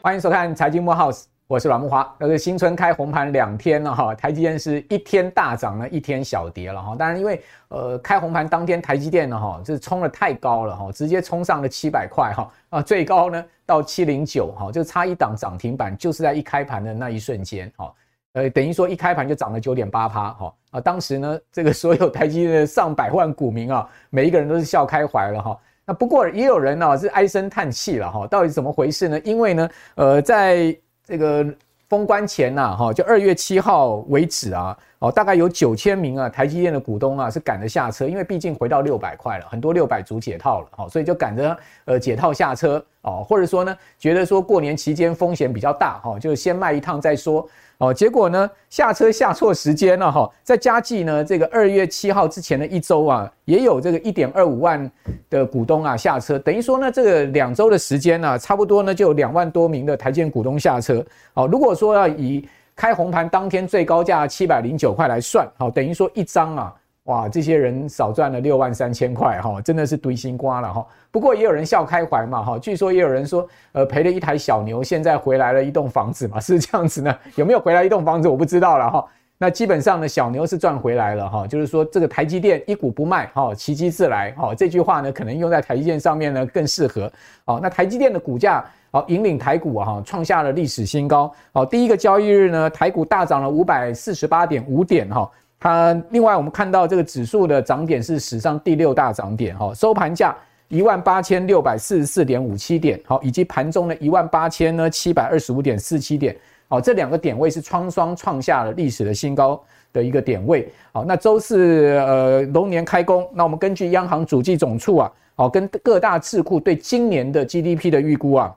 欢迎收看《财经慕 House》，我是阮慕驊。那个新春开红盘两天了哈，台积电是一天大涨呢，一天小跌了哈。当然，因为呃开红盘当天台积电呢哈，就是冲的太高了哈，直接冲上了七百块哈啊，最高呢到七零九哈，就差一档涨停板，就是在一开盘的那一瞬间哈，呃等于说一开盘就涨了九点八趴哈啊，当时呢这个所有台积电的上百万股民啊，每一个人都是笑开怀了哈。那不过也有人呢、是唉声叹气了哈，到底怎么回事呢？因为呢，呃，在这个封关前呐、啊，哈，就二月七号为止啊，哦，大概有九千名啊台积电的股东啊是赶着下车，因为毕竟回到六百块了，很多六百组解套了，哈，所以就赶着呃解套下车哦，或者说呢，觉得说过年期间风险比较大，哈，就先卖一趟再说。哦，结果呢，下车下错时间了哈，在加计呢，这个二月七号之前的一周啊，也有这个一点二五万的股东啊下车，等于说呢，这个两周的时间呢，差不多呢就有两万多名的台积电股东下车。哦，如果说要以开红盘当天最高价七百零九块来算，好，等于说一张啊。哇，这些人少赚了六万三千块哈，真的是堆心瓜了哈。不过也有人笑开怀嘛哈，据说也有人说，呃，赔了一台小牛，现在回来了一栋房子嘛，是这样子呢？有没有回来一栋房子我不知道了哈。那基本上呢，小牛是赚回来了哈，就是说这个台积电一股不卖哈，奇迹自来哈。这句话呢，可能用在台积电上面呢更适合。好，那台积电的股价好引领台股哈，创下了历史新高。好，第一个交易日呢，台股大涨了五百四十八点五点哈。它另外，我们看到这个指数的涨点是史上第六大涨点，哈，收盘价一万八千六百四十四点五七点，好，以及盘中的一万八千呢七百二十五点四七点，好，这两个点位是双双创下了历史的新高的一个点位，好，那周四呃龙年开工，那我们根据央行主计总处啊，好，跟各大智库对今年的 GDP 的预估啊，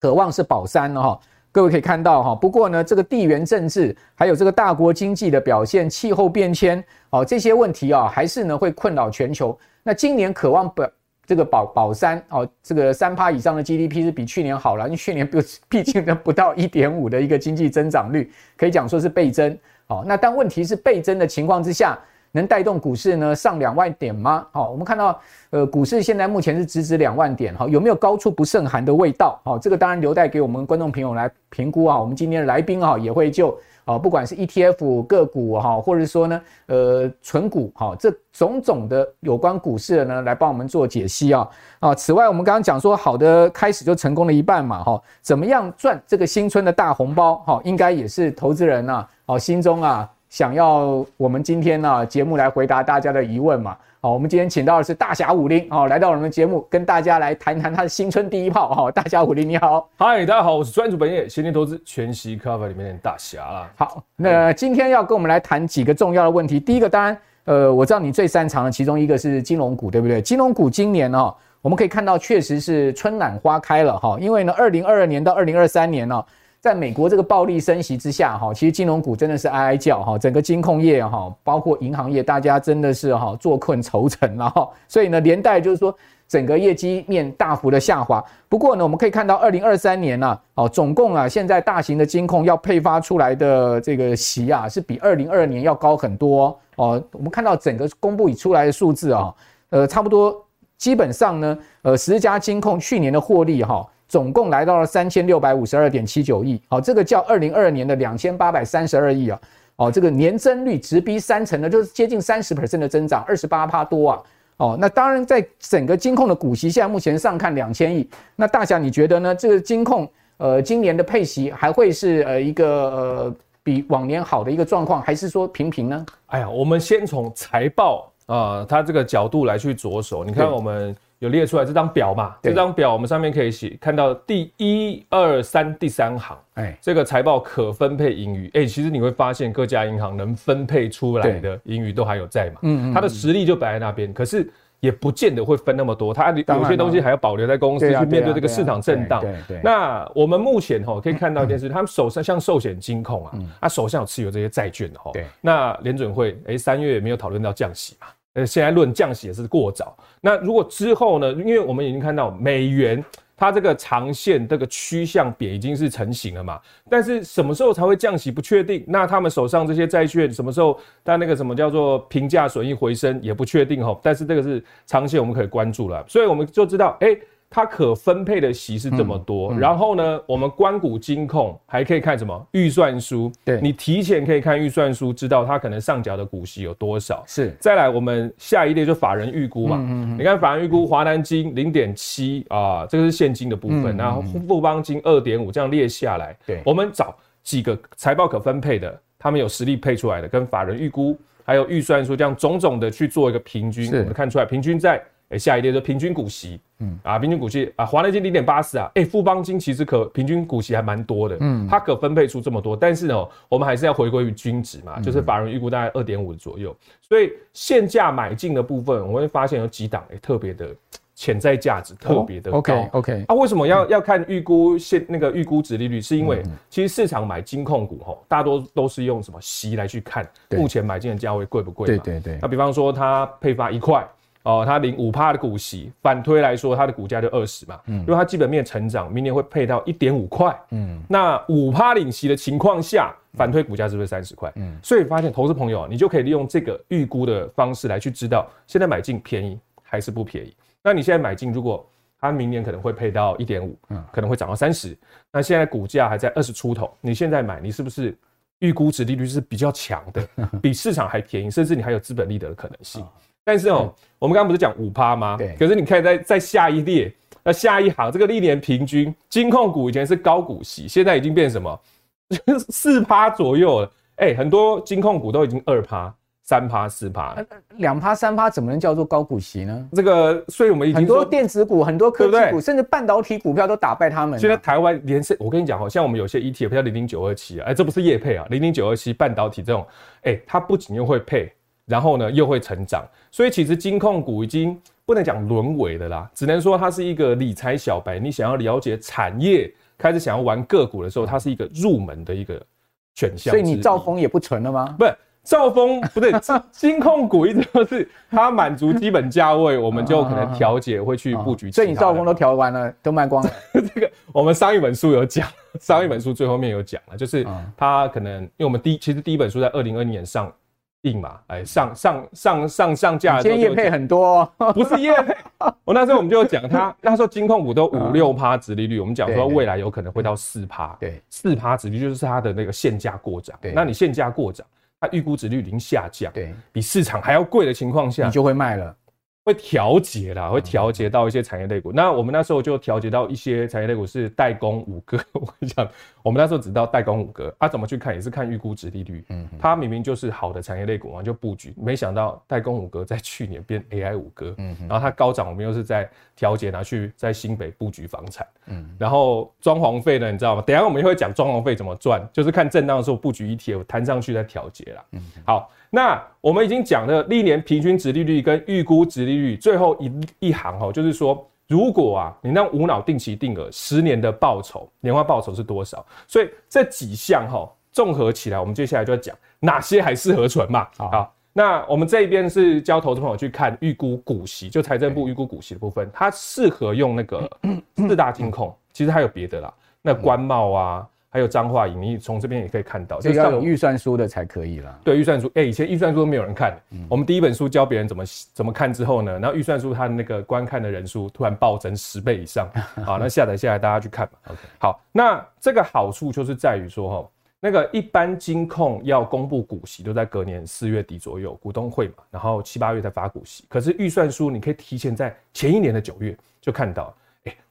可望是保三了哈。各位可以看到哈，不过呢，这个地缘政治还有这个大国经济的表现、气候变迁哦，这些问题啊，还是呢会困扰全球。那今年渴望保这个保保三哦，这个三趴以上的 GDP 是比去年好了，因为去年 不毕竟呢不到一点五的一个经济增长率，可以讲说是倍增哦。那但问题是倍增的情况之下。能带动股市呢上两万点吗？好，我们看到，呃，股市现在目前是直指两万点，哈，有没有高处不胜寒的味道？好，这个当然留待给我们观众朋友来评估啊。我们今天的来宾啊，也会就啊，不管是 ETF 个股哈，或者说呢，呃，存股哈，这种种的有关股市的呢，来帮我们做解析啊。啊，此外，我们刚刚讲说，好的开始就成功了一半嘛，哈，怎么样赚这个新春的大红包？哈，应该也是投资人呐，哦，心中啊。想要我们今天呢、啊、节目来回答大家的疑问嘛？好，我们今天请到的是大侠武林好，来到我们的节目跟大家来谈谈他的新春第一炮哈。大侠武林你好，嗨，大家好，我是专注本业闲钱投资全息 cover 里面的大侠啦。好，那今天要跟我们来谈几个重要的问题。第一个当然，呃，我知道你最擅长的其中一个是金融股，对不对？金融股今年呢、哦，我们可以看到确实是春暖花开了哈，因为呢，二零二二年到二零二三年呢、哦。在美国这个暴力升息之下，哈，其实金融股真的是哀哀叫，哈，整个金控业，哈，包括银行业，大家真的是哈坐困愁城了，哈，所以呢，连带就是说整个业绩面大幅的下滑。不过呢，我们可以看到，二零二三年呢，哦，总共啊，现在大型的金控要配发出来的这个息啊，是比二零二二年要高很多哦。我们看到整个公布已出来的数字啊，呃，差不多基本上呢，呃，十家金控去年的获利哈。总共来到了三千六百五十二点七九亿，好，这个较二零二二年的两千八百三十二亿啊，哦，这个年增率直逼三成呢，就是接近三十 percent 的增长，二十八趴多啊，哦，那当然在整个金控的股息现在目前上看两千亿，那大侠你觉得呢？这个金控呃今年的配息还会是呃一个呃比往年好的一个状况，还是说平平呢？哎呀，我们先从财报啊，它这个角度来去着手，你看我们。有列出来这张表嘛？这张表我们上面可以写看到第一二三第三行，哎，这个财报可分配盈余，哎，其实你会发现各家银行能分配出来的盈余都还有在嘛，嗯，它的实力就摆在那边，可是也不见得会分那么多，它有些东西还要保留在公司去面对这个市场震荡。对对。那我们目前哈可以 看到一件事，他们手上像寿险金控啊，他手上有持有这些债券的哈，对。那联准会哎三月也没有讨论到降息嘛？呃，现在论降息也是过早。那如果之后呢？因为我们已经看到美元它这个长线这个趋向点已经是成型了嘛，但是什么时候才会降息不确定。那他们手上这些债券什么时候，它那个什么叫做评价损益回升也不确定哈。但是这个是长线我们可以关注了，所以我们就知道，哎、它可分配的息是这么多，嗯嗯、然后呢，我们关股金控还可以看什么预算书？对，你提前可以看预算书，知道它可能上缴的股息有多少。是，再来我们下一列就法人预估嘛。嗯嗯嗯、你看法人预估华南金零点七啊，这个是现金的部分，嗯、然后富邦金二点五，这样列下来。对，我们找几个财报可分配的，他们有实力配出来的，跟法人预估还有预算书这样种种的去做一个平均，我们看出来平均在。哎，下一列就平均股息，嗯。啊，平均股息啊，华南金零点八四啊，哎，富邦金其实可平均股息还蛮多的，嗯，它可分配出这么多，但是呢，我们还是要回归于均值嘛，就是法人预估大概二点五左右，所以现价买进的部分，我们会发现有几档哎，特别的潜在价值特别的高，OK OK，啊，为什么要要看预估现那个预估值利率？是因为其实市场买金控股吼，大多都是用什么息来去看目前买进的价位贵不贵？对对对，那比方说它配发一块。哦，它领五趴的股息，反推来说，它的股价就二十嘛。嗯，因为它基本面成长，明年会配到一点五块。嗯，那五趴领息的情况下，反推股价是不是三十块？嗯，所以发现投资朋友，你就可以利用这个预估的方式来去知道，现在买进便宜还是不便宜。那你现在买进，如果它明年可能会配到一点五，嗯，可能会涨到三十，那现在股价还在二十出头，你现在买，你是不是预估值利率是比较强的，比市场还便宜，甚至你还有资本利得的可能性？但是哦、我们刚刚不是讲五趴吗？对。可是你可以在在下一列，那下一行这个历年平均金控股以前是高股息，现在已经变什么？四趴左右了。哎、欸，很多金控股都已经二趴、三趴、四趴。两趴、三趴怎么能叫做高股息呢？这个，所以我们已经很多电子股、很多科技股，甚至半导体股票都打败他们。现在台湾连是，我跟你讲，哦像我们有些 ETF 像零零九二七啊，哎，这不是业配啊，零零九二七半导体这种，哎、欸，它不仅又会配。然后呢，又会成长，所以其实金控股已经不能讲沦为的啦，只能说它是一个理财小白。你想要了解产业，开始想要玩个股的时候，它是一个入门的一个选项。所以你兆丰也不存了吗？不是，兆丰不对，金控股一直都是它满足基本价位，我们就可能调节会去布局。所以你兆丰都调完了，都卖光了。这个我们上一本书有讲，上一本书最后面有讲了，就是它可能因为我们第其实第一本书在二零二零年上。硬嘛，哎，上上上上上架的时候，今天业配很多，哦，不是业配。我那时候我们就讲它，那时候金控股都五六趴殖利率，我们讲说未来有可能会到四趴，对，四趴殖利率就是它的那个现价过涨。对，那你现价过涨，它预估值率已经下降，对，比市场还要贵的情况下，你就会卖了。会调节啦，会调节到一些产业类股。那我们那时候就调节到一些产业类股是代工五哥。我跟你讲，我们那时候只知道代工五哥，啊，怎么去看也是看预估值利率。嗯，它明明就是好的产业类股嘛，就布局。没想到代工五哥在去年变 AI 五哥。嗯，然后它高涨，我们又是在调节拿去在新北布局房产。嗯，然后装潢费呢，你知道吗？等一下我们又会讲装潢费怎么赚，就是看震荡的时候布局 ETF 弹上去再调节啦。嗯，好。那我们已经讲了历年平均值利率跟预估值利率，最后一一行哈，就是说，如果啊，你那无脑定期定额十年的报酬，年化报酬是多少？所以这几项哈，综合起来，我们接下来就要讲哪些还适合存嘛。好，那我们这边是教投资朋友去看预估股息，就财政部预估股息的部分，它适合用那个四大金控，其实还有别的啦，那官帽啊。还有彰化银，你从这边也可以看到，就是要有预算书的才可以啦。对，预算书，哎、欸，以前预算书都没有人看，嗯、我们第一本书教别人怎么怎么看之后呢，然后预算书它的那个观看的人数突然暴增十倍以上，好，那下载下来大家去看吧。OK，好，那这个好处就是在于说哈，那个一般金控要公布股息都在隔年四月底左右股东会嘛，然后七八月才发股息，可是预算书你可以提前在前一年的九月就看到。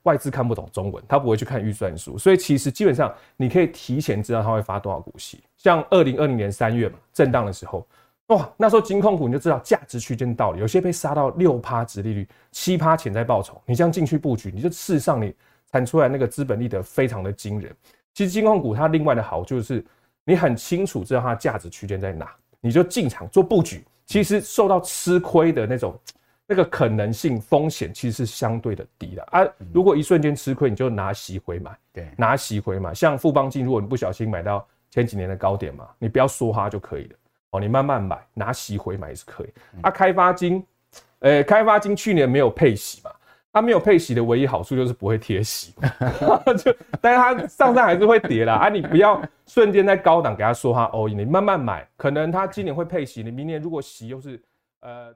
外资看不懂中文，他不会去看预算书，所以其实基本上你可以提前知道他会发多少股息。像二零二零年三月嘛，震荡的时候，哇，那时候金控股你就知道价值区间道理，有些被杀到六趴殖利率，七趴潜在报酬，你这样进去布局，你就事实上你产出来那个资本利得非常的惊人。其实金控股它另外的好就是你很清楚知道它价值区间在哪，你就进场做布局，其实受到吃亏的那种。那个可能性风险其实是相对的低的啊！如果一瞬间吃亏，你就拿息回买，对，拿息回买。像富邦金，如果你不小心买到前几年的高点嘛，你不要梭哈就可以了哦，你慢慢买，拿息回买也是可以。啊，开发金，呃，开发金去年没有配息嘛，它没有配息的唯一好处就是不会贴息，就但是它上上还是会跌啦啊！你不要瞬间在高档给他说它 all in，你慢慢买，可能它今年会配息，你明年如果息又是呃。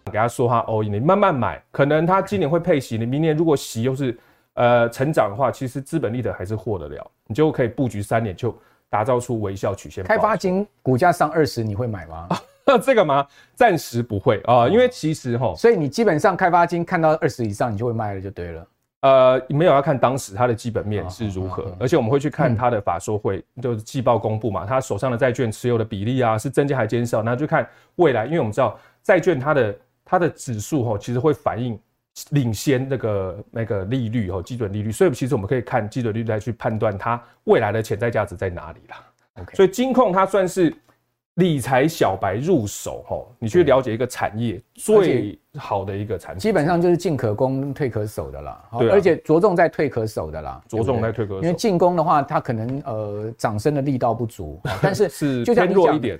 给他说他 all in，你慢慢买，可能他今年会配息，你明年如果息又是呃成长的话，其实资本利得还是获得了，你就可以布局三年就。打造出微笑曲线。开发金股价上二十，你会买吗？这个吗？暂时不会啊，因为其实哈，所以你基本上开发金看到二十以上，你就会卖了，就对了。呃，没有要看当时它的基本面是如何，而且我们会去看它的法说会，就是季报公布嘛，他手上的债券持有的比例啊，是增加还减少，那就看未来，因为我们知道债券它的它的指数哈，其实会反映。领先那个那个利率哦，基准利率，所以其实我们可以看基准利率来去判断它未来的潜在价值在哪里啦。OK，所以金控它算是理财小白入手哦，你去了解一个产业最好的一个产品，基本上就是进可攻退可守的啦。对，而且着重在退可守的啦，着重在退可守。因为进攻的话，它可能呃涨升的力道不足，但是是偏弱一点。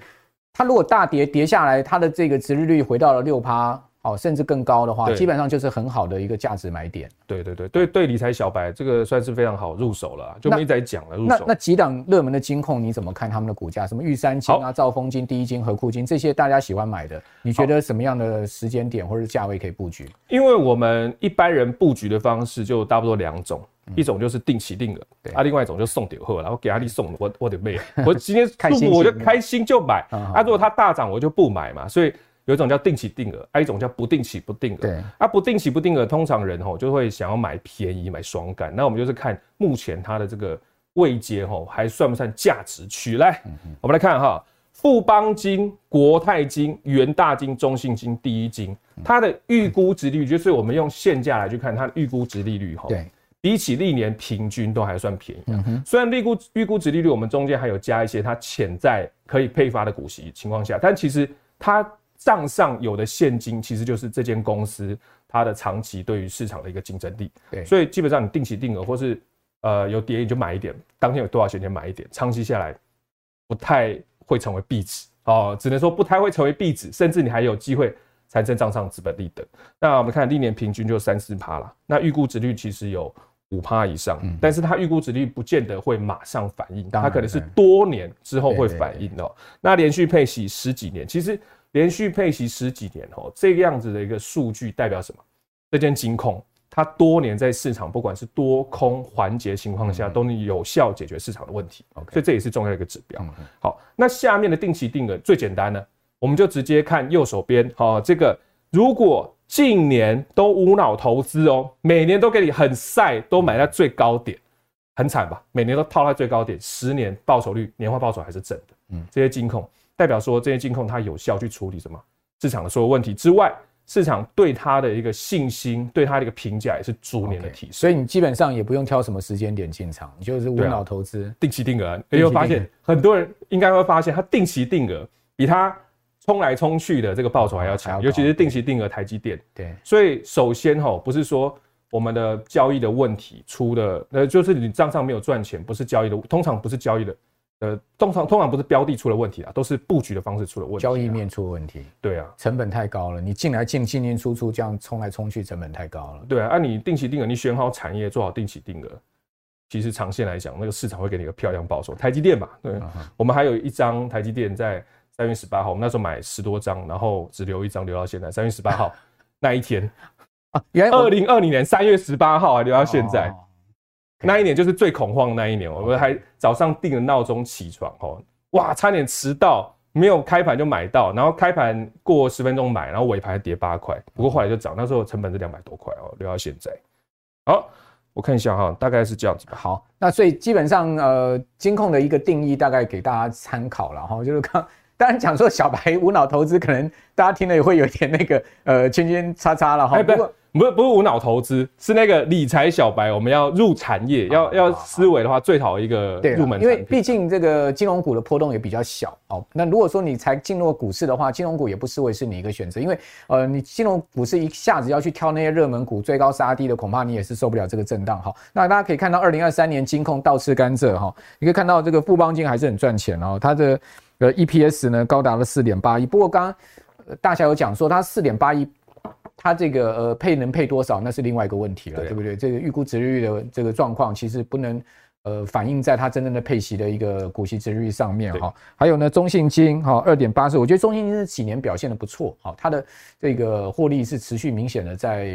它如果大跌跌下来，它的这个殖利率回到了六趴。哦，甚至更高的话，基本上就是很好的一个价值买点。对对对对对，理财小白这个算是非常好入手了，就没再讲了。入手。那那几档热门的金控，你怎么看他们的股价？什么玉山金啊、兆丰金、第一金、和库金这些大家喜欢买的，你觉得什么样的时间点或者价位可以布局？因为我们一般人布局的方式就差不多两种，一种就是定期定额，啊，另外一种就送点货，然后给阿力送，我我得卖，我今天开心我就开心就买，啊，如果它大涨我就不买嘛，所以。有一种叫定期定额，还有一种叫不定期不定额。对，啊，不定期不定额，通常人吼就会想要买便宜，买双干。那我们就是看目前它的这个位阶吼，还算不算价值区？来，我们来看哈，富邦金、国泰金、元大金、中信金、第一金，它的预估值利率，就是我们用现价来去看它的预估值利率哈。对，比起历年平均都还算便宜。嗯哼，虽然预估预估值利率，我们中间还有加一些它潜在可以配发的股息情况下，但其实它。账上有的现金其实就是这间公司它的长期对于市场的一个竞争力，对，所以基本上你定期定额或是呃有跌你就买一点，当天有多少钱就买一点，长期下来不太会成为壁纸哦，只能说不太会成为壁纸，甚至你还有机会产生账上资本利得。那我们看历年平均就三四趴了，那预估值率其实有五趴以上，嗯、但是它预估值率不见得会马上反应，它可能是多年之后会反应哦。那连续配息十几年，其实。连续配息十几年哦，这个样子的一个数据代表什么？这间金控它多年在市场，不管是多空环节情况下，都能有效解决市场的问题。所以这也是重要的一个指标。好，那下面的定期定额最简单呢，我们就直接看右手边哦。这个如果近年都无脑投资哦，每年都给你很晒，都买在最高点，很惨吧？每年都套在最高点，十年报酬率年化报酬还是正的。嗯，这些金控。代表说，这些金控它有效去处理什么市场的所有问题之外，市场对它的一个信心，对它的一个评价也是逐年的提升。Okay, 所以你基本上也不用挑什么时间点进场，你就是无脑投资、啊，定期定额。你会发现很多人应该会发现，它定期定额比它冲来冲去的这个报酬还要强，尤其是定期定额台积电。对，所以首先哈，不是说我们的交易的问题出的，呃，就是你账上没有赚钱，不是交易的，通常不是交易的。呃，通常通常不是标的出了问题啊，都是布局的方式出了问题，交易面出了问题。对啊，成本太高了，你进来进进进出出这样冲来冲去，成本太高了。对啊，按你定期定额，你选好产业，做好定期定额，其实长线来讲，那个市场会给你一个漂亮报酬。台积电嘛，对，我们还有一张台积电在三月十八号，我们那时候买十多张，然后只留一张留到现在。三月十八号那一天啊，原来二零二零年三月十八号还留到现在。哦那一年就是最恐慌的那一年，我们还早上定了闹钟起床，哦，哇，差点迟到，没有开盘就买到，然后开盘过十分钟买，然后尾盘跌八块，不过后来就涨，那时候成本是两百多块哦，留到现在。好，我看一下哈，大概是这样子吧。好，那所以基本上呃，金控的一个定义大概给大家参考了哈，就是刚当然讲说小白无脑投资，可能大家听了也会有点那个呃圈圈叉叉了哈。不过不是不是无脑投资，是那个理财小白，我们要入产业，要、啊、要思维的话，最好一个入门。因为毕竟这个金融股的波动也比较小。哦，那如果说你才进入股市的话，金融股也不失为是你一个选择。因为呃，你金融股市一下子要去挑那些热门股，追高杀低的，恐怕你也是受不了这个震荡。哈，那大家可以看到，二零二三年金控倒吃甘蔗哈，你可以看到这个富邦金还是很赚钱哦，它的呃 EPS 呢高达了四点八亿。不过刚刚大侠有讲说，它四点八亿。它这个呃配能配多少，那是另外一个问题了，对，对不对？这个预估值利率的这个状况，其实不能呃反映在它真正的配息的一个股息值率上面哈。还有呢，中信金哈二点八四，我觉得中信金这几年表现的不错，哈，它的这个获利是持续明显的在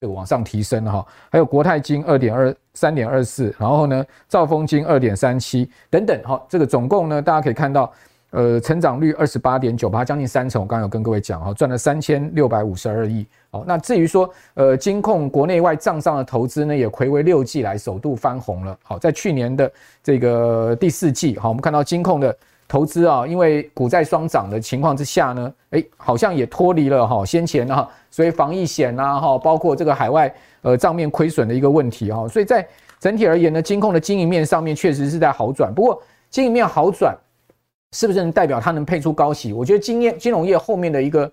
这个往上提升哈。还有国泰金二点二三点二四，然后呢，兆丰金二点三七等等哈，这个总共呢，大家可以看到。呃，成长率二十八点九八，将近三成。我刚刚有跟各位讲哈，赚了三千六百五十二亿。好，那至于说，呃，金控国内外账上的投资呢，也睽违六季来首度翻红了。好，在去年的这个第四季，好，我们看到金控的投资啊，因为股债双涨的情况之下呢，诶，好像也脱离了哈先前啊，所以防疫险呐哈，包括这个海外呃账面亏损的一个问题哈，所以在整体而言呢，金控的经营面上面确实是在好转。不过经营面好转。是不是能代表它能配出高息？我觉得金业金融业后面的一个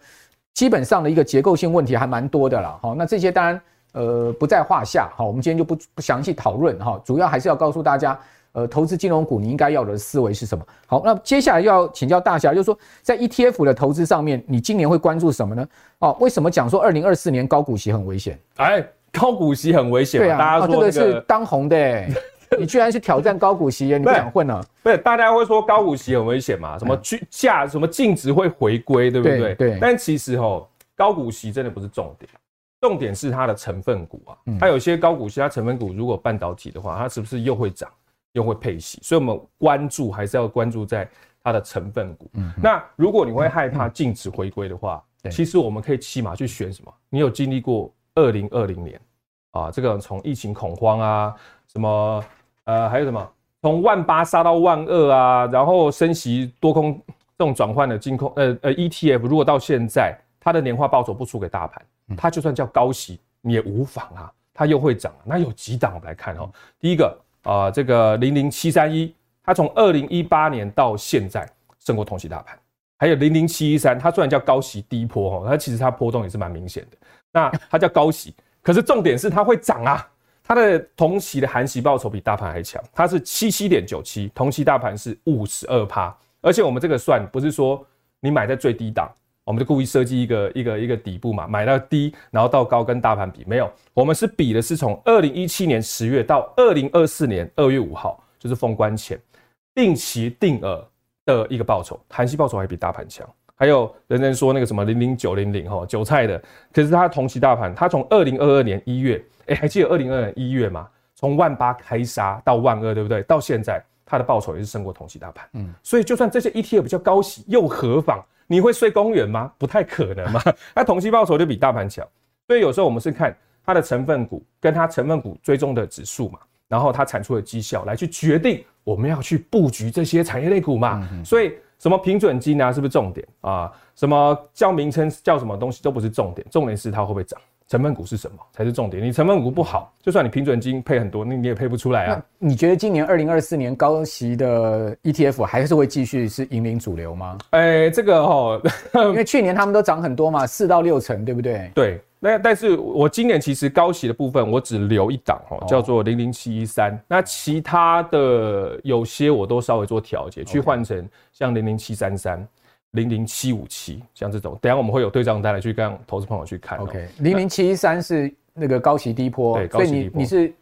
基本上的一个结构性问题还蛮多的啦。好，那这些当然呃不在话下。好，我们今天就不不详细讨论哈，主要还是要告诉大家，呃，投资金融股你应该要的思维是什么？好，那接下来要请教大侠，就是说在 ETF 的投资上面，你今年会关注什么呢？哦，为什么讲说二零二四年高股息很危险？哎，高股息很危险，对啊，大家说、那个哦、这个是当红的、欸。你居然是挑战高股息耶？你不想混了？不是，大家会说高股息很危险嘛？什么去价什么净值会回归，对不对？对。对，但其实哦，高股息真的不是重点，重点是它的成分股啊。它有些高股息，它成分股如果半导体的话，它是不是又会涨又会配息？所以我们关注还是要关注在它的成分股。嗯。那如果你会害怕净值回归的话，其实我们可以起码去选什么？你有经历过二零二零年啊？这个从疫情恐慌啊，什么？呃，还有什么？从万八杀到万二啊，然后升息多空这种转换的金控，呃呃 ETF，如果到现在它的年化报酬不输给大盘，它就算叫高息你也无妨啊，它又会涨。那有几档我们来看哦。第一个啊、呃，这个零零七三一，它从二零一八年到现在胜过同期大盘。还有零零七一三，它虽然叫高息低波哦，它其实它波动也是蛮明显的。那它叫高息，可是重点是它会涨啊。它的同期的含息报酬比大盘还强，它是七七点九七，同期大盘是五十二趴，而且我们这个算不是说你买在最低档，我们就故意设计一个一个一个底部嘛，买到低然后到高跟大盘比，没有，我们是比的是从二零一七年十月到二零二四年二月五号，就是封关前定期定额的一个报酬，含息报酬还比大盘强。还有人人说那个什么零零九零零哈韭菜的，可是它同期大盘，它从二零二二年一月。哎，还记得二零二二年一月吗？从万八开杀到万二，对不对？到现在，它的报酬也是胜过同期大盘。嗯，所以就算这些 ETF 比较高息，又何妨？你会睡公园吗？不太可能嘛。那同期报酬就比大盘强。所以有时候我们是看它的成分股跟它成分股追踪的指数嘛，然后它产出的绩效来去决定我们要去布局这些产业类股嘛。所以什么平准金啊，是不是重点啊？什么叫名称叫什么东西都不是重点，重点是它会不会涨。成分股是什么才是重点？你成分股不好，就算你平准金配很多，那你也配不出来啊。你觉得今年二零二四年高息的 ETF 还是会继续是引领主流吗？哎、欸，这个哈，因为去年他们都涨很多嘛，四到六成，对不对？对。那但是我今年其实高息的部分我只留一档哦，叫做零零七一三。那其他的有些我都稍微做调节，去换成像零零七三三。零零七五七，像这种，等下我们会有对账单来去跟投资朋友去看。OK，零零七一三是那个高息低波，对，高息低波。所以你你是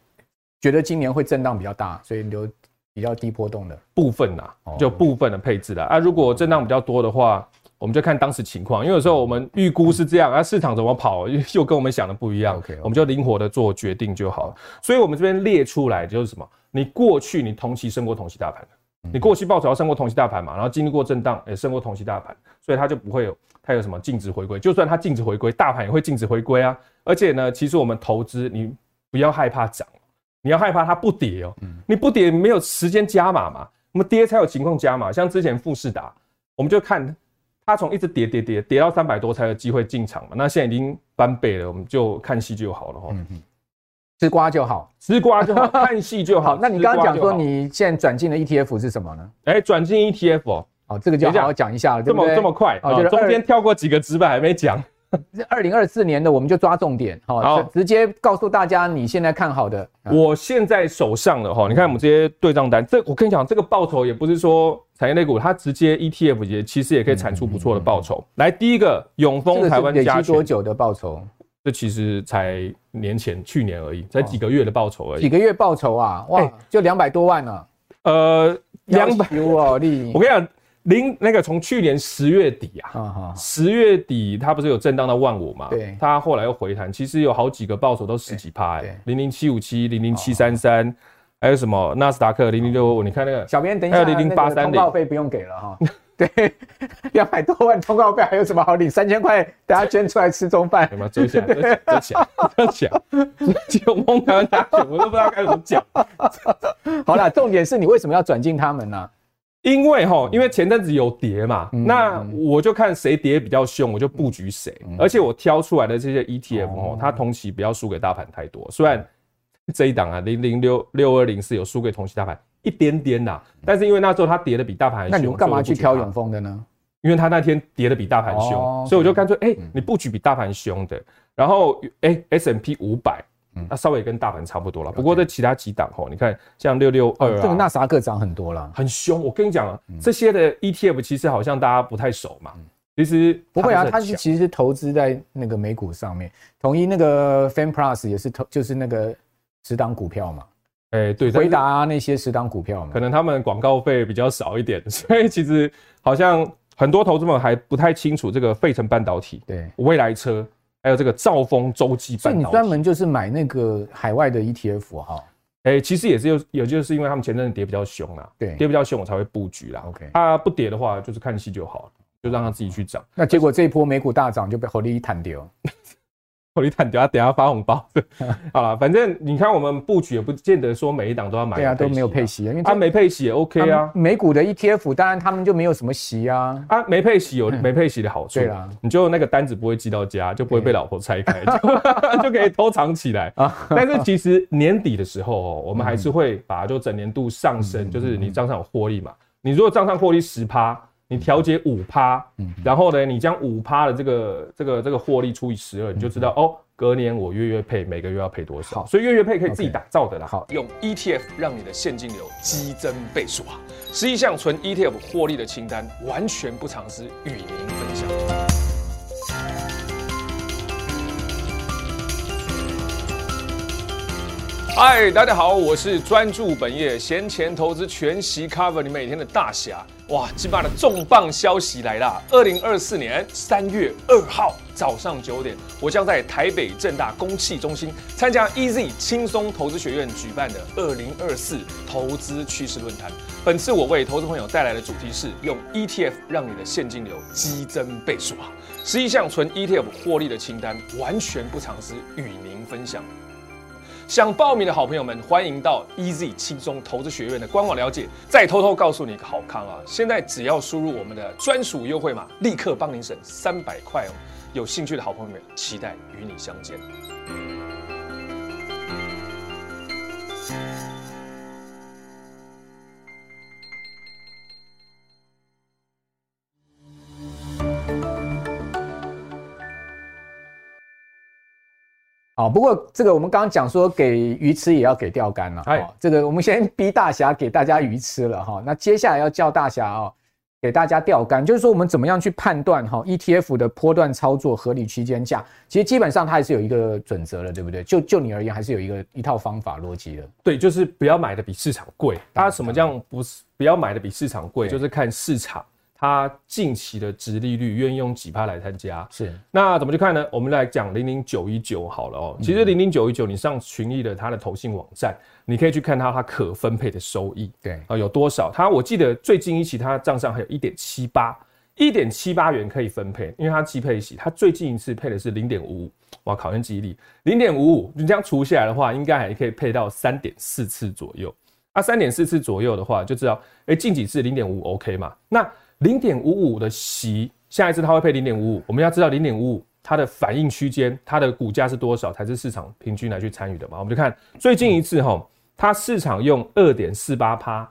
觉得今年会震荡比较大，所以留比较低波动的部分呐，就部分的配置啦。啊，如果震荡比较多的话，我们就看当时情况，因为有时候我们预估是这样，啊，市场怎么跑又跟我们想的不一样，OK，我们就灵活的做决定就好了。所以我们这边列出来就是什么？你过去你同期升过同期大盘你过去报酬要胜过同期大盘嘛，然后经历过震荡也升过同期大盘，所以它就不会有它有什么净值回归。就算它净值回归，大盘也会净值回归啊。而且呢，其实我们投资你不要害怕涨，你要害怕它不跌哦。你不跌没有时间加码嘛，我们跌才有情况加码。像之前富士达，我们就看它从一直跌跌跌跌到三百多才有机会进场嘛。那现在已经翻倍了，我们就看戏就好了哈。嗯吃瓜就好，吃瓜就好，看戏就好。那你刚刚讲说你现在转进的 ETF 是什么呢？哎，转进 ETF 哦，哦，这个就好好讲一下了，这么这么快啊？中间跳过几个直板还没讲。二零二四年的我们就抓重点，好，直接告诉大家你现在看好的。我现在手上的哈，你看我们这些对账单，这我跟你讲，这个报酬也不是说产业类股，它直接 ETF 也其实也可以产出不错的报酬。来，第一个永丰台湾加权多久的报酬？这其实才年前去年而已，才几个月的报酬而已。几个月报酬啊？哇，就两百多万呢。呃，两百哦，你我跟你讲，零那个从去年十月底啊，十月底它不是有震荡到万五嘛？对，它后来又回弹，其实有好几个报酬都十几趴哎，零零七五七、零零七三三，还有什么纳斯达克零零六五？你看那个小编，等一下，零零八三零，通告费不用给了哈。对，两百多万通告费还有什么好领？三千块，大家捐出来吃中饭。什么追钱？追钱？追钱？追钱？就蒙台湾大选，我都不知道该怎么讲。好了，重点是你为什么要转进他们呢？因为哈，因为前阵子有跌嘛，那我就看谁跌比较凶，我就布局谁。而且我挑出来的这些 ETF 哦，它同期不要输给大盘太多。虽然这一档啊，零零六六二零四有输给同期大盘。一点点啦，但是因为那时候它跌的比大盘还凶，那你干嘛去挑永丰的呢？因为它那天跌的比大盘凶，哦、所以我就干脆哎，你布局比大盘凶的，然后哎 S M P 五百，那稍微跟大盘差不多了。不过在其他几档吼，你看像六六二，这个纳斯达克涨很多了，很凶。我跟你讲啊，这些的 ETF 其实好像大家不太熟嘛，其实不会啊，它是其实是投资在那个美股上面，统一那个 Fan Plus 也是投，就是那个十档股票嘛。哎，对，回答、啊、那些十档股票嘛，可能他们广告费比较少一点，所以其实好像很多投资们还不太清楚这个费城半导体、对，未来车，还有这个兆丰洲际半导体。所以你专门就是买那个海外的 ETF 哈？哎，其实也是有，也就是因为他们前阵子跌比较凶啦，对，跌比较凶我才会布局啦。OK，它不跌的话就是看戏就好了，就让它自己去涨。那结果这一波美股大涨就被合力一弹掉。我你等下等下发红包，好了，反正你看我们布局也不见得说每一档都要买，对啊，都没有配息，因为它没配息也 OK 啊。美股的 ETF 当然他们就没有什么息啊，啊，没配息有没配息的好处，对啦，你就那个单子不会寄到家，就不会被老婆拆开，就可以偷藏起来。但是其实年底的时候哦，我们还是会把就整年度上升，就是你账上有获利嘛，你如果账上获利十趴。你调节五趴，然后呢，你将五趴的这个这个这个获利除以十二，你就知道哦，隔年我月月配每个月要配多少。所以月月配可以自己打造的啦。好，用 ETF 让你的现金流激增倍数啊！十一项纯 ETF 获利的清单，完全不藏私，与您分享。嗨，大家好，我是专注本业闲钱投资全息 cover 你每天的大侠。哇，今晚的重磅消息来了！二零二四年三月二号早上九点，我将在台北正大公企中心参加 EZ 轻松投资学院举办的二零二四投资趋势论坛。本次我为投资朋友带来的主题是用 ETF 让你的现金流激增倍数啊！十一项纯 ETF 获利的清单，完全不藏私，与您分享。想报名的好朋友们，欢迎到 EZ 轻松投资学院的官网了解。再偷偷告诉你一个好康啊！现在只要输入我们的专属优惠码，立刻帮您省三百块哦！有兴趣的好朋友们，期待与你相见。好，不过这个我们刚刚讲说给鱼吃也要给钓竿了。哎，这个我们先逼大侠给大家鱼吃了哈。那接下来要叫大侠哦，给大家钓竿，就是说我们怎么样去判断哈 ETF 的波段操作合理区间价？其实基本上它还是有一个准则的，对不对？就就你而言，还是有一个一套方法逻辑的。对，就是不要买的比市场贵。大家什么叫不是不要买的比市场贵？就是看市场。它近期的值利率愿意用几趴来参加？是，那怎么去看呢？我们来讲零零九一九好了哦。其实零零九一九，你上群益的它的投信网站，你可以去看它它可分配的收益，对啊，有多少？它我记得最近一期它账上还有一点七八，一点七八元可以分配，因为它季配息，它最近一次配的是零点五五，哇，考验记忆力，零点五五，你这样除下来的话，应该还可以配到三点四次左右。啊，三点四次左右的话，就知道，哎，近几次零点五 OK 嘛？那零点五五的息下一次它会配零点五五，我们要知道零点五五它的反应区间，它的股价是多少才是市场平均来去参与的嘛？我们就看最近一次哈，它市场用二点四八趴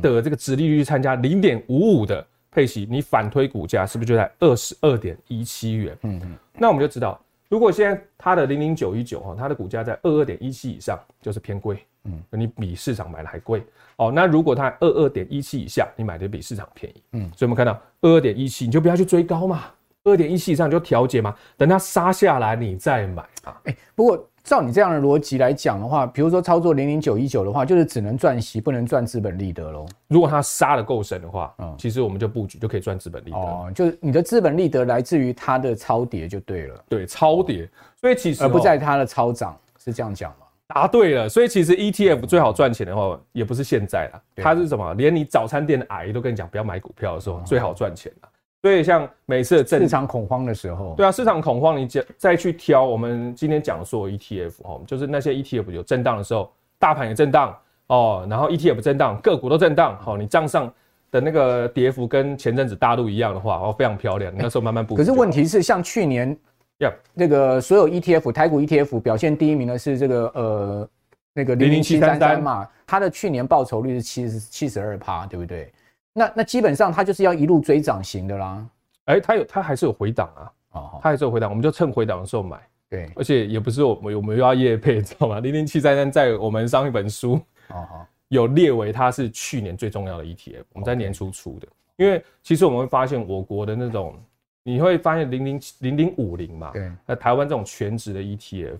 的这个殖利率去参加零点五五的配息，你反推股价是不是就在二十二点一七元？嗯嗯，那我们就知道。如果现在它的零零九一九哈，它的股价在二二点一七以上，就是偏贵，嗯，你比市场买的还贵哦。那如果它二二点一七以下，你买的比市场便宜，嗯，所以我们看到二二点一七，你就不要去追高嘛，二点一七以上你就调节嘛，等它杀下来你再买啊。哎，不过。照你这样的逻辑来讲的话，比如说操作零零九一九的话，就是只能赚息，不能赚资本利得喽。如果它杀的够深的话，嗯，其实我们就布局就可以赚资本利得。哦，就是你的资本利得来自于它的超跌就对了。对，超跌，所以其实而不在它的超涨，是这样讲吗？答对了，所以其实 ETF 最好赚钱的话，也不是现在啦，它是什么？连你早餐店的阿姨都跟你讲，不要买股票的时候，最好赚钱了。所以像每次市场恐慌的时候，对啊，市场恐慌，你再再去挑我们今天讲的所有 ETF 哦，就是那些 ETF 有震荡的时候，大盘也震荡哦，然后 ETF 震荡，个股都震荡，好，你账上的那个跌幅跟前阵子大陆一样的话，哦，非常漂亮，那时候慢慢补。可是问题是，像去年，呀，那个所有 ETF 台股 ETF 表现第一名的是这个呃那个零零七三三。嘛，它的去年报酬率是七十七十二趴，对不对？那那基本上它就是要一路追涨型的啦，哎、欸，它有它还是有回档啊，哦，它还是有回档，我们就趁回档的时候买，对，而且也不是我们我们又要业配，知道吗？零零七三三在我们上一本书，哦有列为它是去年最重要的 ETF，我们在年初出的，因为其实我们会发现我国的那种，你会发现零零零零五零嘛，对，那台湾这种全值的 ETF，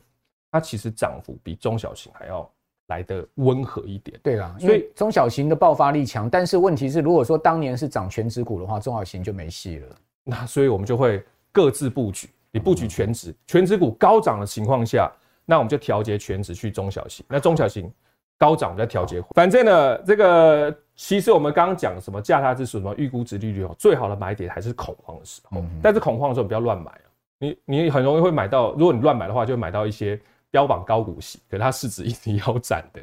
它其实涨幅比中小型还要。来的温和一点，对啦，所以中小型的爆发力强，但是问题是，如果说当年是涨全值股的话，中小型就没戏了。那所以我们就会各自布局，你布局全值，全值股高涨的情况下，那我们就调节全值去中小型，那中小型高涨我们再调节。反正呢，这个其实我们刚刚讲什么价差指数，什么预估值利率哦，最好的买点还是恐慌的时候。但是恐慌的时候不要乱买啊，你你很容易会买到，如果你乱买的话，就会买到一些。标榜高股息，可是它市值一直腰斩的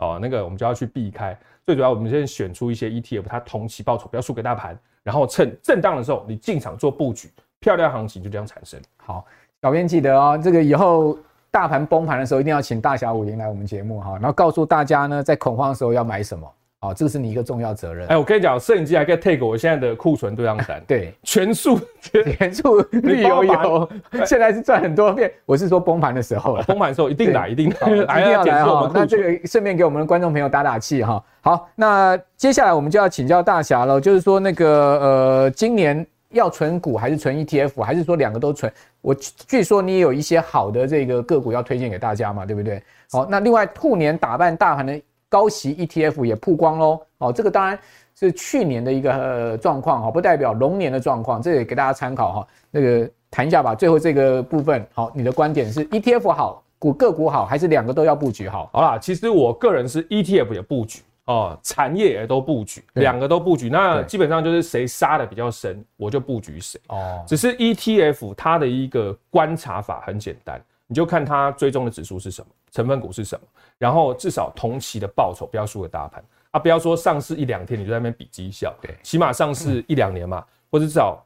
哦，那个我们就要去避开。最主要，我们现在选出一些 ETF，它同期报酬不要输给大盘，然后趁震荡的时候你进场做布局，漂亮行情就这样产生。好，小编记得哦，这个以后大盘崩盘的时候，一定要请大侠五林来我们节目哈，然后告诉大家呢，在恐慌的时候要买什么。好，这个是你一个重要责任。哎，我跟你讲，摄影机还可以 take 我现在的库存对账单。对，全数 全数绿油油，现在是赚很多遍。我是说崩盘的时候了，崩盘的时候一定来，一定来，一定要来哈。那这个顺便给我们的观众朋友打打气哈。好，那接下来我们就要请教大侠了，就是说那个呃，今年要存股还是存 ETF，还是说两个都存？我据说你也有一些好的这个个股要推荐给大家嘛，对不对？好，那另外兔年打扮大盘的。高息 ETF 也曝光喽，哦，这个当然是去年的一个状况哈，不代表龙年的状况，这也给大家参考哈。那个谈一下吧，最后这个部分，好，你的观点是 ETF 好，股个股好，还是两个都要布局好？好啦，其实我个人是 ETF 也布局哦，产业也都布局，两个都布局。那基本上就是谁杀的比较深，我就布局谁哦。只是 ETF 它的一个观察法很简单。你就看它追踪的指数是什么，成分股是什么，然后至少同期的报酬不要输给大盘啊，不要说上市一两天你就在那边比绩效，对，起码上市一两年嘛，或者至少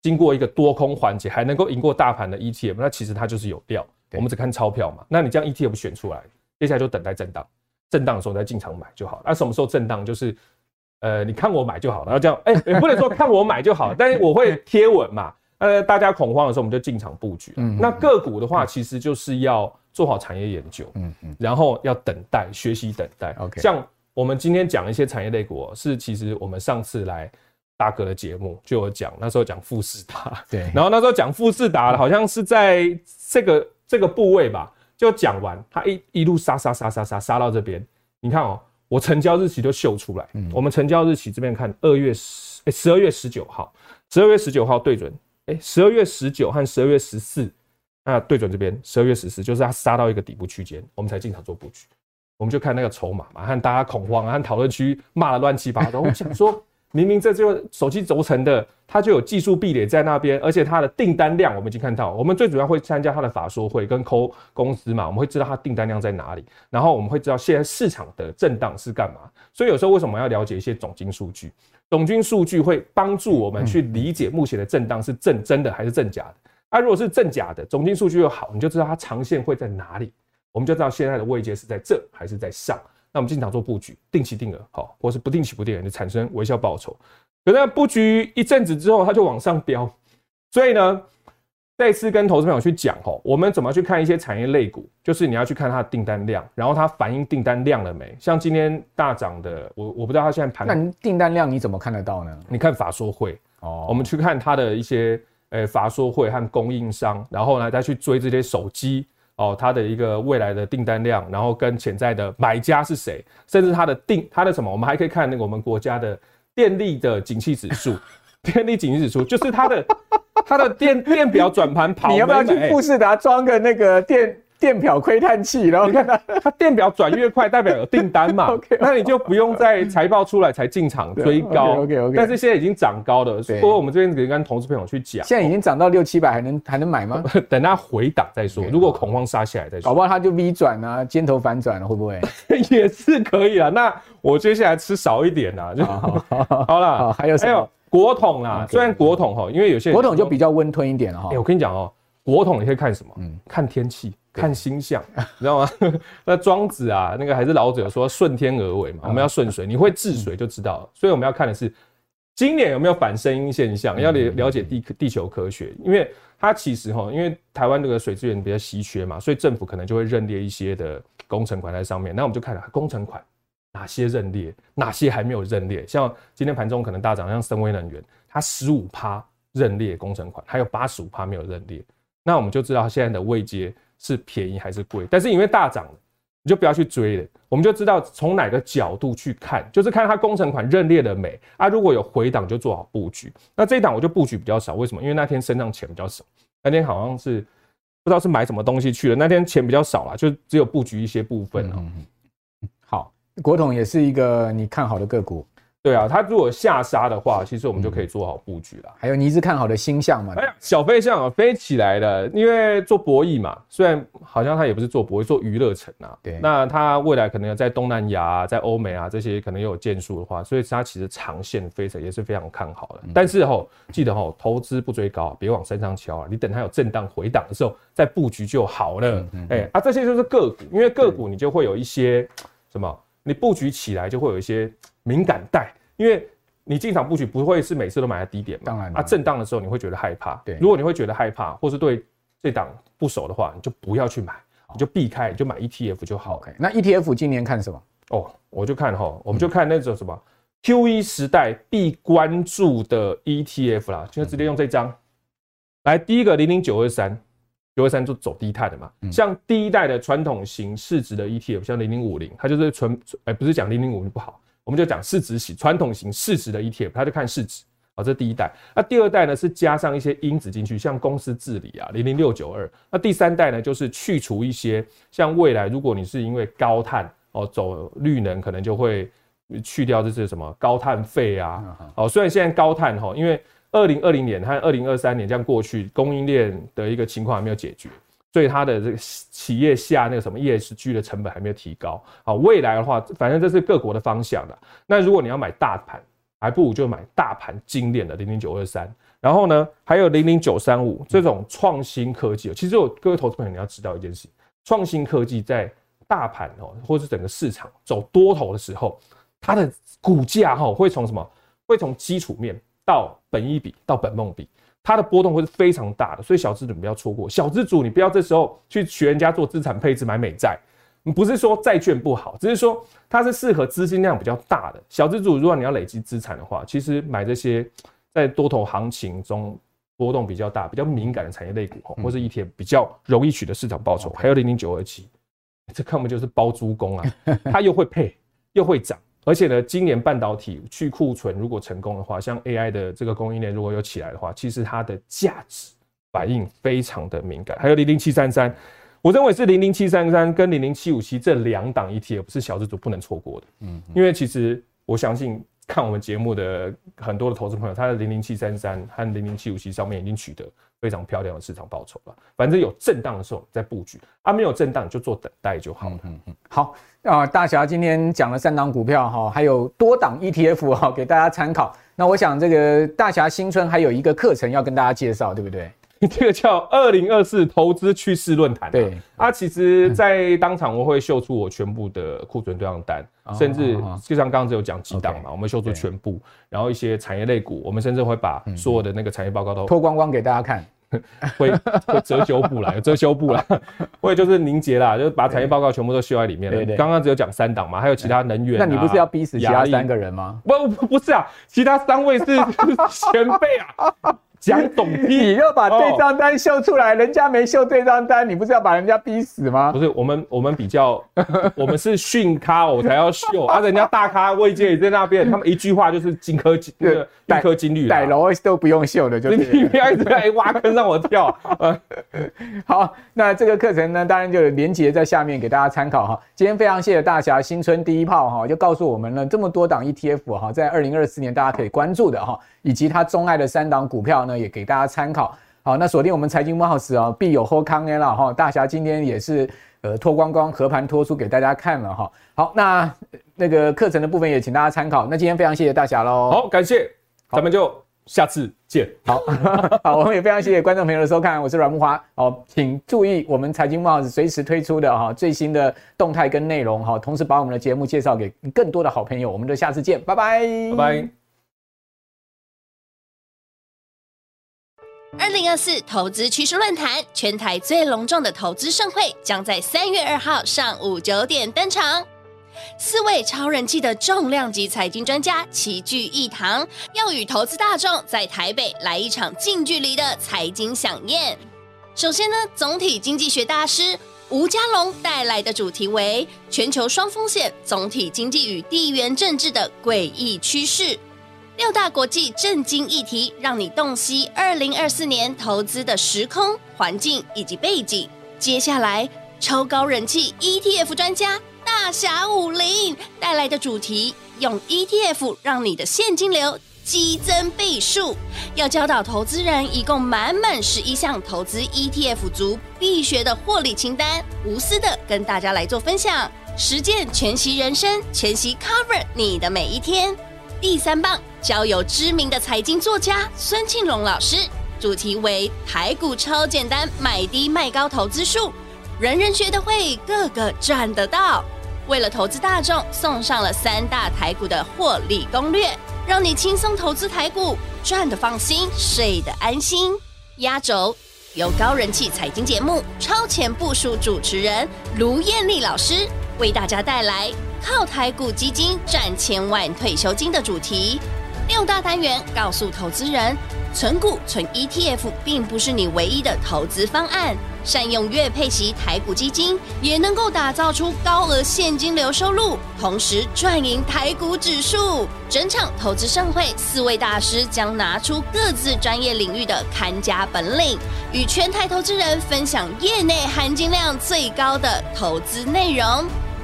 经过一个多空环节还能够赢过大盘的 ETF，那其实它就是有料。我们只看钞票嘛，那你将 ETF 选出来，接下来就等待震荡，震荡的时候再进场买就好。那什么时候震荡？就是呃，你看我买就好了，然后这样，哎，也不能说看我买就好，但是我会贴文嘛。呃，大家恐慌的时候，我们就进场布局。嗯，那个股的话，其实就是要做好产业研究。嗯嗯，然后要等待学习，等待。OK，像我们今天讲一些产业类股，是其实我们上次来大哥的节目就有讲，那时候讲富士达。对，然后那时候讲富士达，好像是在这个这个部位吧，就讲完，它一一路杀杀杀杀杀杀到这边。你看哦，我成交日期就秀出来。嗯，我们成交日期这边看，二月十，哎，十二月十九号，十二月十九号对准。哎，十二月十九和十二月十四，那对准这边，十二月十四就是它杀到一个底部区间，我们才进场做布局。我们就看那个筹码嘛，和大家恐慌啊，和讨论区骂的乱七八糟。我想说，明明这就手机轴承的，它就有技术壁垒在那边，而且它的订单量我们已经看到，我们最主要会参加它的法说会跟抠公司嘛，我们会知道它订单量在哪里，然后我们会知道现在市场的震荡是干嘛。所以有时候为什么要了解一些总经数据？总经数据会帮助我们去理解目前的震荡是正真的还是正假的。啊，如果是正假的，总经数据又好，你就知道它长线会在哪里，我们就知道现在的位阶是在这还是在上。那我们进场做布局，定期定额好，或是不定期不定额，就产生微笑报酬。可是布局一阵子之后，它就往上飙。所以呢，再次跟投资朋友去讲吼，我们怎么去看一些产业类股？就是你要去看它的订单量，然后它反映订单量了没？像今天大涨的，我我不知道它现在盘。那订单量你怎么看得到呢？你看法说会哦，我们去看它的一些诶法说会和供应商，然后呢再去追这些手机。哦，它的一个未来的订单量，然后跟潜在的买家是谁，甚至它的定它的什么，我们还可以看那个我们国家的电力的景气指数，电力景气指数就是它的它的电电表转盘跑，你要不要去富士达装个那个电？电表窥探器，然后你看它，它电表转越快，代表有订单嘛。OK，那你就不用在财报出来才进场追高。OK OK，但是现在已经涨高了。不过我们这边可以跟投资朋友去讲，现在已经涨到六七百，还能还能买吗？等它回档再说。如果恐慌杀下来再说，搞不好它就 V 转啊，尖头反转了，会不会？也是可以啊。那我接下来吃少一点啊，就好了。还有还有国统啊，虽然国统哈，因为有些国统就比较温吞一点了哈。哎，我跟你讲哦，国统你可以看什么？嗯，看天气。看星象，你知道吗？那庄子啊，那个还是老子有说顺天而为嘛，我们要顺水，你会治水就知道了。所以我们要看的是今年有没有反声音现象，要了了解地地球科学，因为它其实哈，因为台湾这个水资源比较稀缺嘛，所以政府可能就会认列一些的工程款在上面。那我们就看了工程款哪些认列，哪些还没有认列。像今天盘中可能大涨，像森威能源，它十五趴认列工程款，还有八十五趴没有认列，那我们就知道现在的位阶。是便宜还是贵？但是因为大涨，你就不要去追了。我们就知道从哪个角度去看，就是看它工程款认列的美啊。如果有回档，就做好布局。那这一档我就布局比较少，为什么？因为那天身上钱比较少，那天好像是不知道是买什么东西去了。那天钱比较少啦，就只有布局一些部分。好，国统也是一个你看好的个股。对啊，它如果下杀的话，其实我们就可以做好布局了。还有你一直看好的星象嘛？哎呀，小飞象啊，飞起来了，因为做博弈嘛，虽然好像它也不是做博弈，做娱乐城啊。对。那它未来可能在东南亚啊，在欧美啊这些可能又有建树的话，所以它其实长线飞着也是非常看好的。但是吼，记得吼，投资不追高，别往山上敲啊。你等它有震荡回档的时候再布局就好了。哎啊，这些就是个股，因为个股你就会有一些什么，你布局起来就会有一些。敏感带，因为你进场布局不会是每次都买在低点嘛，当然啊，震荡的时候你会觉得害怕。对，如果你会觉得害怕，或是对这档不熟的话，你就不要去买，你就避开，你就买 ETF 就好。那 ETF 今年看什么？哦，我就看哈，我们就看那种什么 QE 时代必关注的 ETF 啦，就直接用这张来。第一个零零九二三，九二三就走低碳的嘛，像第一代的传统型市值的 ETF，像零零五零，它就是纯哎，不是讲零零五零不好。我们就讲市值型传统型市值的 ETF，它就看市值好，这第一代。那第二代呢是加上一些因子进去，像公司治理啊，零零六九二。那第三代呢就是去除一些，像未来如果你是因为高碳哦走绿能，可能就会去掉这些什么高碳费啊。哦，虽然现在高碳哈，因为二零二零年和二零二三年这样过去，供应链的一个情况还没有解决。所以它的这个企业下那个什么 ESG 的成本还没有提高啊，未来的话，反正这是各国的方向的。那如果你要买大盘，还不如就买大盘精炼的零零九二三。然后呢，还有零零九三五这种创新科技。其实我各位投资朋友你要知道一件事，创新科技在大盘哦，或是整个市场走多头的时候，它的股价哈会从什么？会从基础面到本一比到本梦比。它的波动会是非常大的，所以小资主不要错过。小资主你不要这时候去学人家做资产配置买美债，你不是说债券不好，只是说它是适合资金量比较大的小资主。如果你要累积资产的话，其实买这些在多头行情中波动比较大、比较敏感的产业类股，或是 ETF 比较容易取得市场报酬。还有零零九二七，这根本就是包租公啊，它又会配又会涨。而且呢，今年半导体去库存如果成功的话，像 AI 的这个供应链如果有起来的话，其实它的价值反应非常的敏感。还有零零七三三，我认为是零零七三三跟零零七五七这两档 ETF 是小资族不能错过的。嗯，因为其实我相信看我们节目的很多的投资朋友，他的零零七三三和零零七五七上面已经取得非常漂亮的市场报酬了。反正有震荡的时候再布局，啊，没有震荡就做等待就好了。嗯嗯，好啊，大侠今天讲了三档股票哈，还有多档 ETF 哈，给大家参考。那我想这个大侠新春还有一个课程要跟大家介绍，对不对？这个叫二零二四投资趋势论坛。对啊，其实，在当场我会秀出我全部的库存对账单，甚至就像刚刚只有讲几档嘛，我们秀出全部，然后一些产业类股，我们甚至会把所有的那个产业报告都脱光光给大家看，会会遮羞布啦，有遮羞布啦，会就是凝结啦，就是把产业报告全部都秀在里面了。刚刚只有讲三档嘛，还有其他能源。那你不是要逼死其他三个人吗？不，不是啊，其他三位是 前辈啊。讲懂屁！你要把对账单秀出来，人家没秀对账单，你不是要把人家逼死吗？不是，我们我们比较，我们是训咖，我才要秀啊！人家大咖位阶也在那边，他们一句话就是金科金，那个玉科金律，逮楼都不用秀的，就是你不要一直在挖坑让我跳。好，那这个课程呢，当然就连结在下面给大家参考哈。今天非常谢谢大侠新春第一炮哈，就告诉我们了这么多档 ETF 哈，在二零二四年大家可以关注的哈。以及他钟爱的三档股票呢，也给大家参考。好，那锁定我们财经慕 House 啊，必有后康 A 了哈。大侠今天也是呃脱光光，和盘托出给大家看了哈。好，那那个课程的部分也请大家参考。那今天非常谢谢大侠喽。好，感谢，咱们就下次见。好，好，我们也非常谢谢观众朋友的收看，我是阮木华。好，请注意我们财经慕 House 随时推出的哈最新的动态跟内容哈，同时把我们的节目介绍给更多的好朋友。我们就下次见，拜拜，拜拜。二零二四投资趋势论坛，全台最隆重的投资盛会，将在三月二号上午九点登场。四位超人气的重量级财经专家齐聚一堂，要与投资大众在台北来一场近距离的财经饗宴。首先呢，总体经济学大师吴家龙带来的主题为“全球双风险：总体经济与地缘政治的诡异趋势”。六大国际震惊议题，让你洞悉二零二四年投资的时空环境以及背景。接下来，超高人气 ETF 专家大侠武林带来的主题，用 ETF 让你的现金流激增倍数。要教导投资人，一共满满十一项投资 ETF 族必学的获利清单，无私的跟大家来做分享，实践全息人生，全息 Cover 你的每一天。第三棒，交由知名的财经作家孙庆龙老师，主题为台股超简单买低卖高投资术，人人学得会，个个赚得到。为了投资大众，送上了三大台股的获利攻略，让你轻松投资台股，赚得放心，睡得安心。压轴由高人气财经节目《超前部署》主持人卢艳丽老师为大家带来。靠台股基金赚千万退休金的主题，六大单元告诉投资人，存股存 ETF 并不是你唯一的投资方案，善用月配息台股基金，也能够打造出高额现金流收入，同时赚赢台股指数。整场投资盛会，四位大师将拿出各自专业领域的看家本领，与全台投资人分享业内含金量最高的投资内容。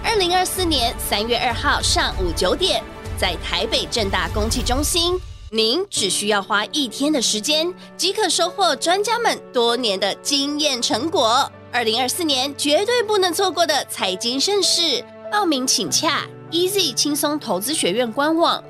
二零二四年三月二号上午九点，在台北正大公汽中心，您只需要花一天的时间，即可收获专家们多年的经验成果。二零二四年绝对不能错过的财经盛事，报名请洽 Easy 轻松投资学院官网